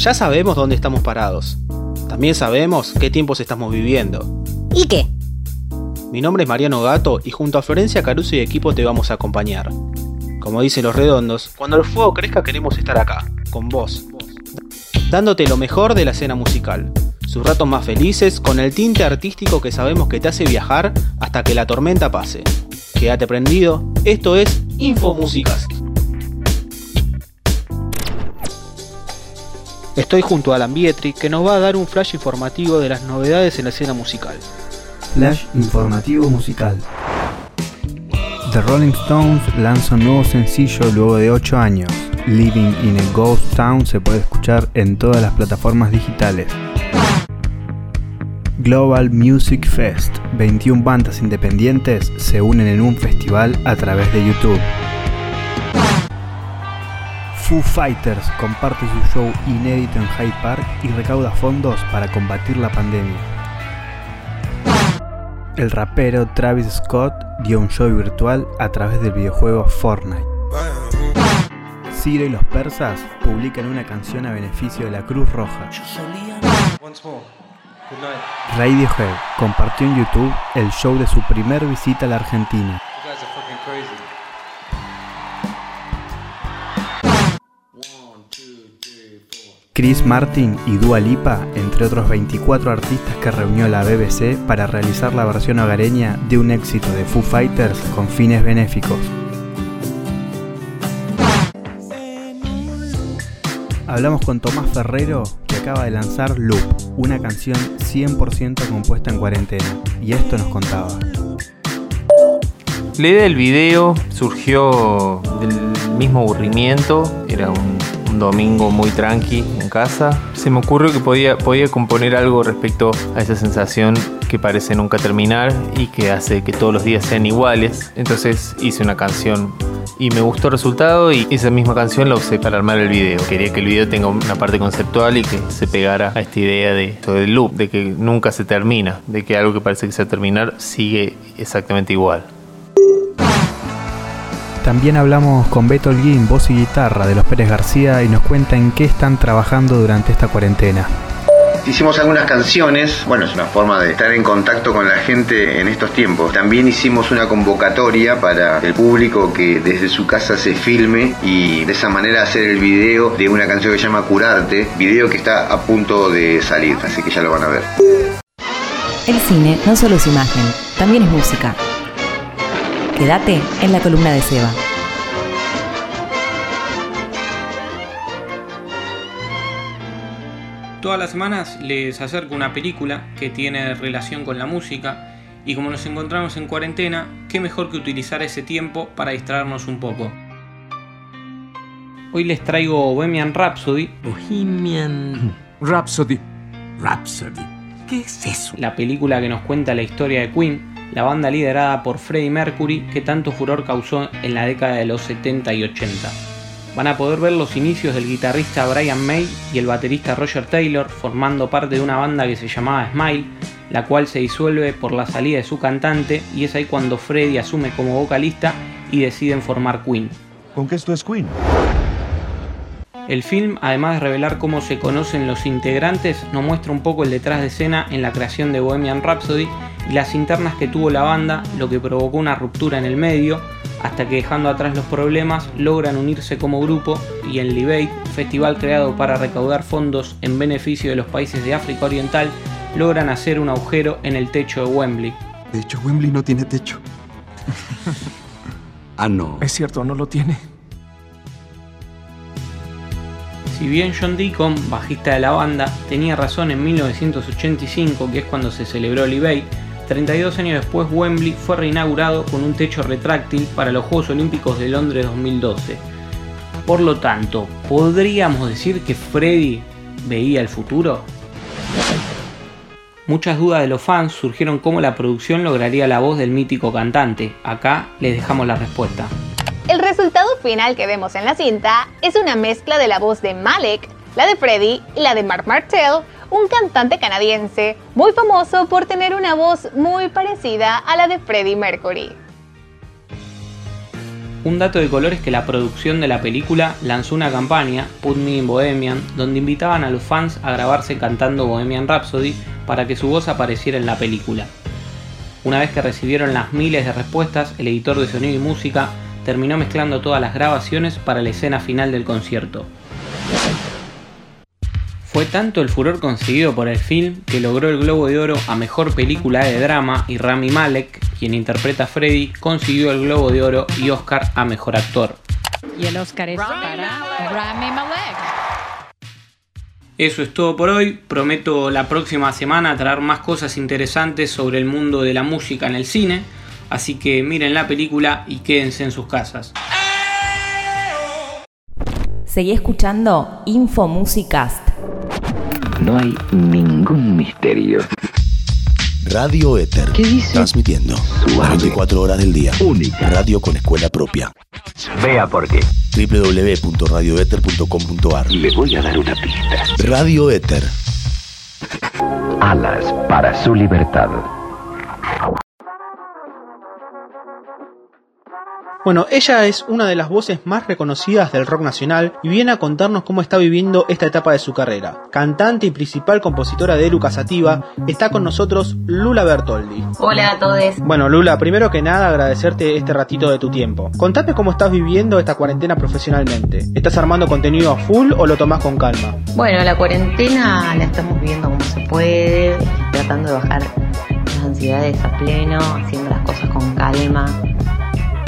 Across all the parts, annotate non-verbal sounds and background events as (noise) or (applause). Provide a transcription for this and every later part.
Ya sabemos dónde estamos parados. También sabemos qué tiempos estamos viviendo. ¿Y qué? Mi nombre es Mariano Gato y junto a Florencia Caruso y equipo te vamos a acompañar. Como dicen los redondos, cuando el fuego crezca queremos estar acá, con vos, dándote lo mejor de la escena musical, sus ratos más felices con el tinte artístico que sabemos que te hace viajar hasta que la tormenta pase. Quédate prendido, esto es Infomúsicas. Estoy junto a Alan Bietri que nos va a dar un flash informativo de las novedades en la escena musical. Flash informativo musical. The Rolling Stones lanza un nuevo sencillo luego de 8 años. Living in a Ghost Town se puede escuchar en todas las plataformas digitales. Global Music Fest. 21 bandas independientes se unen en un festival a través de YouTube. Foo Fighters comparte su show inédito en Hyde Park y recauda fondos para combatir la pandemia. El rapero Travis Scott dio un show virtual a través del videojuego Fortnite. Ciro y los persas publican una canción a beneficio de la Cruz Roja. Radiohead compartió en YouTube el show de su primer visita a la Argentina. Chris Martin y Dua Lipa, entre otros 24 artistas que reunió la BBC para realizar la versión hogareña de un éxito de Foo Fighters con fines benéficos. Hablamos con Tomás Ferrero, que acaba de lanzar Loop, una canción 100% compuesta en cuarentena, y esto nos contaba. La idea del video surgió del mismo aburrimiento, era un, domingo muy tranqui en casa. Se me ocurrió que podía, podía componer algo respecto a esa sensación que parece nunca terminar y que hace que todos los días sean iguales. Entonces hice una canción y me gustó el resultado y esa misma canción la usé para armar el video. Quería que el video tenga una parte conceptual y que se pegara a esta idea de del loop, de que nunca se termina, de que algo que parece que se va terminar sigue exactamente igual. También hablamos con Beto Holguín, voz y guitarra de los Pérez García y nos cuenta en qué están trabajando durante esta cuarentena. Hicimos algunas canciones, bueno, es una forma de estar en contacto con la gente en estos tiempos. También hicimos una convocatoria para el público que desde su casa se filme y de esa manera hacer el video de una canción que se llama Curarte, video que está a punto de salir, así que ya lo van a ver. El cine no solo es imagen, también es música. Quédate en la columna de Seba. Todas las semanas les acerco una película que tiene relación con la música y como nos encontramos en cuarentena, qué mejor que utilizar ese tiempo para distraernos un poco. Hoy les traigo Bohemian Rhapsody, Bohemian (clears throat) Rhapsody. Rhapsody. ¿Qué es eso? la película que nos cuenta la historia de Queen, la banda liderada por Freddie Mercury que tanto furor causó en la década de los 70 y 80. Van a poder ver los inicios del guitarrista Brian May y el baterista Roger Taylor formando parte de una banda que se llamaba Smile, la cual se disuelve por la salida de su cantante y es ahí cuando Freddie asume como vocalista y deciden formar Queen. ¿Con qué esto es Queen? El film, además de revelar cómo se conocen los integrantes, nos muestra un poco el detrás de escena en la creación de Bohemian Rhapsody y las internas que tuvo la banda, lo que provocó una ruptura en el medio, hasta que dejando atrás los problemas logran unirse como grupo y en Libate, festival creado para recaudar fondos en beneficio de los países de África Oriental, logran hacer un agujero en el techo de Wembley. De hecho, Wembley no tiene techo. Ah, no. Es cierto, no lo tiene. Si bien John Deacon, bajista de la banda, tenía razón en 1985, que es cuando se celebró Live 32 años después Wembley fue reinaugurado con un techo retráctil para los Juegos Olímpicos de Londres 2012. Por lo tanto, ¿podríamos decir que Freddy veía el futuro? Muchas dudas de los fans surgieron cómo la producción lograría la voz del mítico cantante. Acá les dejamos la respuesta. El resultado final que vemos en la cinta es una mezcla de la voz de Malek, la de Freddie y la de Mark Martel, un cantante canadiense muy famoso por tener una voz muy parecida a la de Freddie Mercury. Un dato de color es que la producción de la película lanzó una campaña, Put Me in Bohemian, donde invitaban a los fans a grabarse cantando Bohemian Rhapsody para que su voz apareciera en la película. Una vez que recibieron las miles de respuestas, el editor de sonido y música terminó mezclando todas las grabaciones para la escena final del concierto. Fue tanto el furor conseguido por el film que logró el Globo de Oro a Mejor Película de Drama y Rami Malek, quien interpreta a Freddy, consiguió el Globo de Oro y Oscar a Mejor Actor. Y el Oscar es para Rami Malek. Eso es todo por hoy. Prometo la próxima semana traer más cosas interesantes sobre el mundo de la música en el cine. Así que miren la película y quédense en sus casas. Seguí escuchando Info Musicast. No hay ningún misterio. Radio Éter. ¿Qué dice? Transmitiendo. Suave. 24 horas del día. Única. Radio con escuela propia. Vea por qué. www.radioether.com.ar Le voy a dar una pista. Radio Éter. Alas para su libertad. Bueno, ella es una de las voces más reconocidas del rock nacional y viene a contarnos cómo está viviendo esta etapa de su carrera. Cantante y principal compositora de Eruca Sativa, está con nosotros Lula Bertoldi. Hola a todos. Bueno, Lula, primero que nada agradecerte este ratito de tu tiempo. Contame cómo estás viviendo esta cuarentena profesionalmente. ¿Estás armando contenido a full o lo tomás con calma? Bueno, la cuarentena la estamos viviendo como se puede, tratando de bajar las ansiedades a pleno, haciendo las cosas con calma.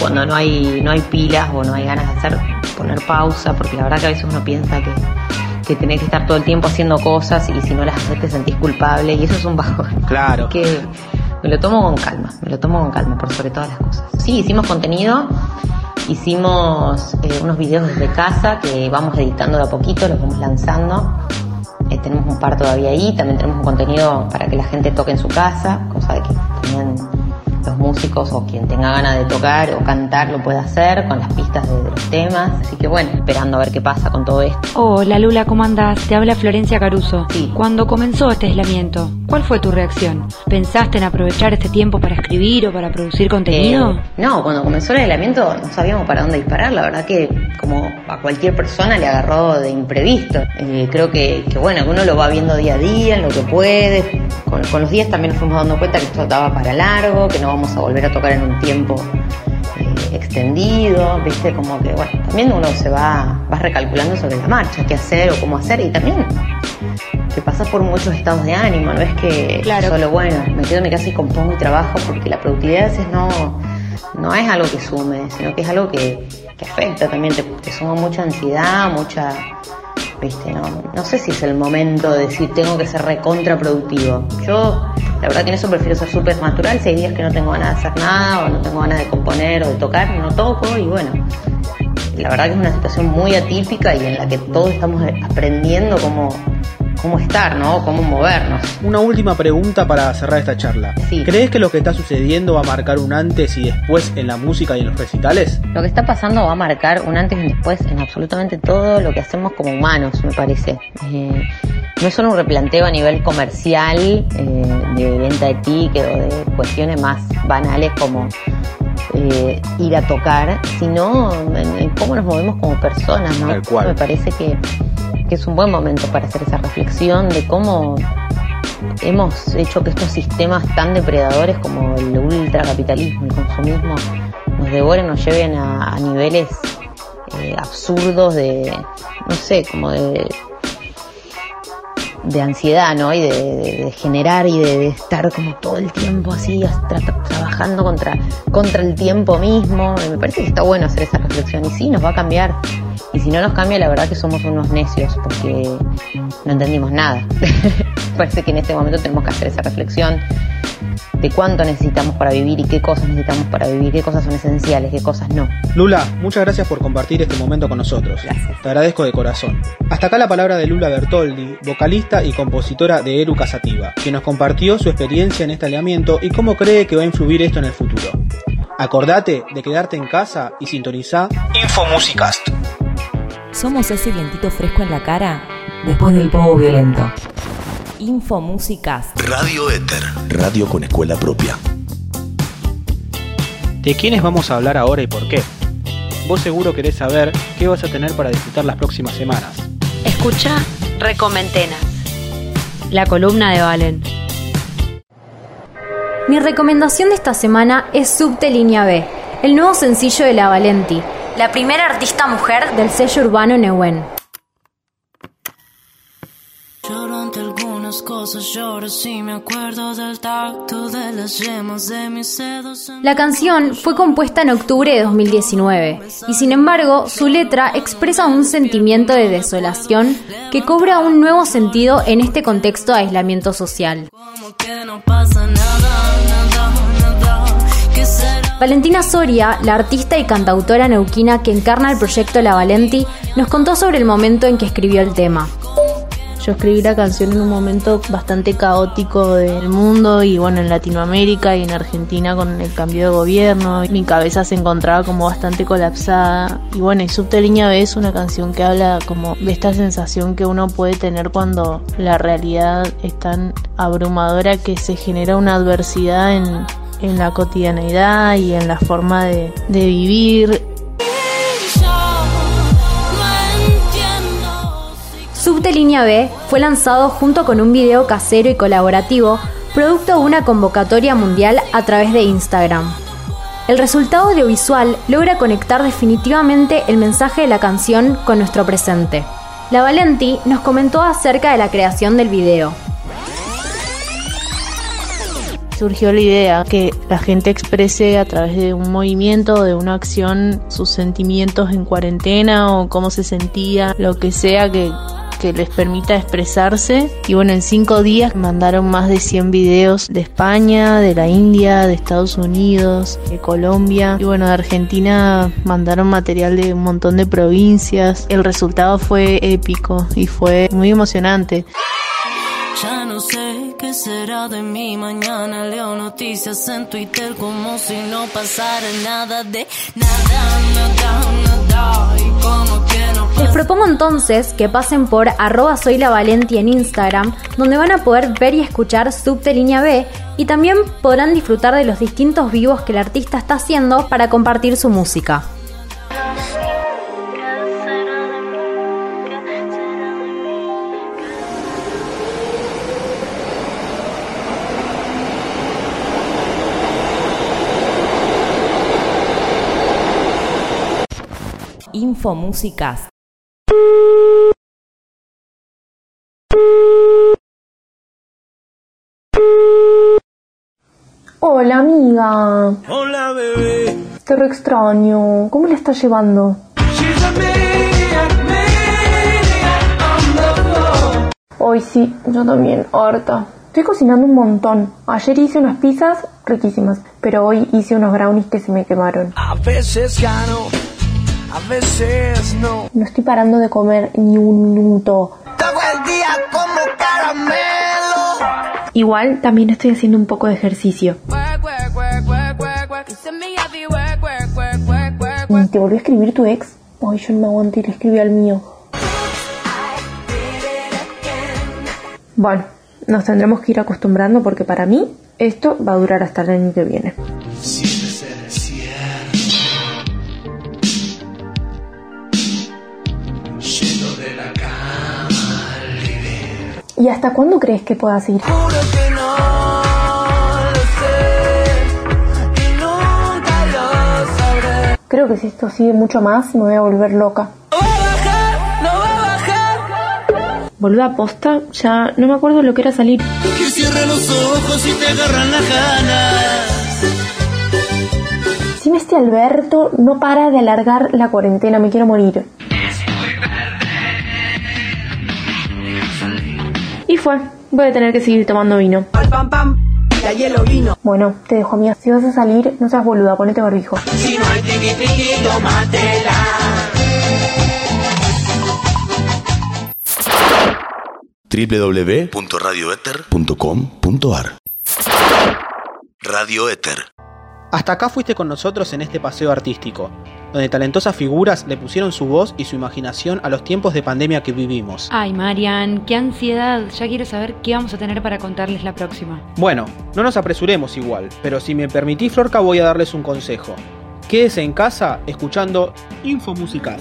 Cuando no hay, no hay pilas o no hay ganas de hacer, poner pausa, porque la verdad que a veces uno piensa que, que tenés que estar todo el tiempo haciendo cosas y si no las haces te sentís culpable y eso es un bajón. Claro. que me lo tomo con calma, me lo tomo con calma por sobre todas las cosas. Sí, hicimos contenido, hicimos eh, unos videos desde casa que vamos editando de a poquito, los vamos lanzando. Eh, tenemos un par todavía ahí, también tenemos un contenido para que la gente toque en su casa, cosa de que también los músicos o quien tenga ganas de tocar o cantar lo puede hacer con las pistas de, de los temas. Así que bueno, esperando a ver qué pasa con todo esto. Hola Lula, ¿cómo andás? Te habla Florencia Caruso. Sí. Cuando comenzó este aislamiento, ¿cuál fue tu reacción? ¿Pensaste en aprovechar este tiempo para escribir o para producir contenido? Eh, no, cuando comenzó el aislamiento no sabíamos para dónde disparar. La verdad que como a cualquier persona le agarró de imprevisto. Eh, creo que, que bueno, que uno lo va viendo día a día, en lo que puede. Con, con los días también nos fuimos dando cuenta que esto daba para largo, que no vamos a volver a tocar en un tiempo extendido, viste, como que bueno, también uno se va, va recalculando sobre la marcha, qué hacer o cómo hacer y también que pasas por muchos estados de ánimo, no es que Claro. solo bueno, me quedo en mi casa y compongo y trabajo porque la productividad a veces no, no es algo que sume, sino que es algo que, que afecta también, te, te suma mucha ansiedad, mucha, viste, no, no sé si es el momento de decir tengo que ser recontraproductivo. Yo, la verdad que en eso prefiero ser súper natural, si hay días que no tengo ganas de hacer nada o no tengo ganas de componer o de tocar, no toco y bueno, la verdad que es una situación muy atípica y en la que todos estamos aprendiendo cómo, cómo estar, ¿no? Cómo movernos. Una última pregunta para cerrar esta charla. Sí. ¿Crees que lo que está sucediendo va a marcar un antes y después en la música y en los recitales? Lo que está pasando va a marcar un antes y un después en absolutamente todo lo que hacemos como humanos, me parece. Eh, no es solo un replanteo a nivel comercial, eh, de venta de ticket o de cuestiones más banales como eh, ir a tocar, sino en, en cómo nos movemos como personas, ¿no? Tal cual. Me parece que, que es un buen momento para hacer esa reflexión de cómo hemos hecho que estos sistemas tan depredadores como el ultracapitalismo, el consumismo, nos devoren, nos lleven a, a niveles eh, absurdos de, no sé, como de, de ansiedad, ¿no? Y de, generar y de, estar como todo el tiempo así, as- tra- tra- trabajando contra, contra el tiempo mismo. Y me parece que está bueno hacer esa reflexión. Y sí, nos va a cambiar. Y si no nos cambia, la verdad que somos unos necios porque no entendimos nada. (laughs) parece que en este momento tenemos que hacer esa reflexión de cuánto necesitamos para vivir y qué cosas necesitamos para vivir, qué cosas son esenciales, qué cosas no. Lula, muchas gracias por compartir este momento con nosotros. Gracias. Te agradezco de corazón. Hasta acá la palabra de Lula Bertoldi, vocalista y compositora de Eruca Sativa, que nos compartió su experiencia en este alineamiento y cómo cree que va a influir esto en el futuro. Acordate de quedarte en casa y sintonizá Info Musicast. Somos ese vientito fresco en la cara después del povo violento. Info Musicast. Radio Éter. Radio con escuela propia. ¿De quiénes vamos a hablar ahora y por qué? vos seguro querés saber qué vas a tener para disfrutar las próximas semanas. Escucha Recomentenas. La columna de Valen. Mi recomendación de esta semana es Subte Línea B, el nuevo sencillo de La Valenti, la primera artista mujer del sello urbano ante algunas cosas, lloro si me acuerdo del tacto de las yemas de mis dedos. en- La canción fue compuesta en octubre de 2019 y sin embargo su letra expresa un sentimiento de desolación que cobra un nuevo sentido en este contexto de aislamiento social. Valentina Soria, la artista y cantautora neuquina que encarna el proyecto La Valenti, nos contó sobre el momento en que escribió el tema. Yo escribí la canción en un momento bastante caótico del mundo y bueno, en Latinoamérica y en Argentina con el cambio de gobierno. Mi cabeza se encontraba como bastante colapsada. Y bueno, y Subterránea B es una canción que habla como de esta sensación que uno puede tener cuando la realidad es tan abrumadora que se genera una adversidad en, en la cotidianeidad y en la forma de, de vivir. Subte Línea B fue lanzado junto con un video casero y colaborativo, producto de una convocatoria mundial a través de Instagram. El resultado audiovisual logra conectar definitivamente el mensaje de la canción con nuestro presente. La Valenti nos comentó acerca de la creación del video. surgió la idea que la gente exprese a través de un movimiento, de una acción, sus sentimientos en cuarentena o cómo se sentía, lo que sea que, que les permita expresarse. Y bueno, en cinco días mandaron más de 100 videos de España, de la India, de Estados Unidos, de Colombia. Y bueno, de Argentina mandaron material de un montón de provincias. El resultado fue épico y fue muy emocionante. Ya no sé qué será de mí mañana. Leo noticias en Twitter como si no pasara nada de nada, nada, nada. Propongo entonces que pasen por arroba soy la Valenti en Instagram, donde van a poder ver y escuchar Subte Línea B y también podrán disfrutar de los distintos vivos que el artista está haciendo para compartir su música. Infomúsicas. Hola amiga, Hola bebé. te re extraño. ¿Cómo la estás llevando? Hoy sí, yo también, harta. Estoy cocinando un montón. Ayer hice unas pizzas riquísimas, pero hoy hice unos brownies que se me quemaron. A veces gano, a veces no. No estoy parando de comer ni un minuto. Todo el día como caramelo. Igual también estoy haciendo un poco de ejercicio. ¿Te volvió a escribir tu ex? Ay, yo no me aguanto y le escribí al mío. Bueno, nos tendremos que ir acostumbrando porque para mí esto va a durar hasta el año que viene. Lleno ¿Y hasta cuándo crees que pueda seguir? Juro que no lo sé. Y nunca lo sabré. Creo que si esto sigue mucho más me voy a volver loca. Boluda posta, ya no me acuerdo lo que era salir. Que cierre los ojos y te agarran las ganas. Si este Alberto no para de alargar la cuarentena, me quiero morir. Fue, voy a tener que seguir tomando vino. Pam pam, la hielo vino. Bueno, te dejo amiga, si vas a salir, no seas boluda, ponete barbijo. Si no hay triqui triqui, tómatela. www.radioether.com.ar Radio Ether. Hasta acá fuiste con nosotros en este paseo artístico, donde talentosas figuras le pusieron su voz y su imaginación a los tiempos de pandemia que vivimos. Ay, Marian, qué ansiedad. Ya quiero saber qué vamos a tener para contarles la próxima. Bueno, no nos apresuremos igual, pero si me permitís, Florca, voy a darles un consejo. Quédese en casa escuchando Info Musical.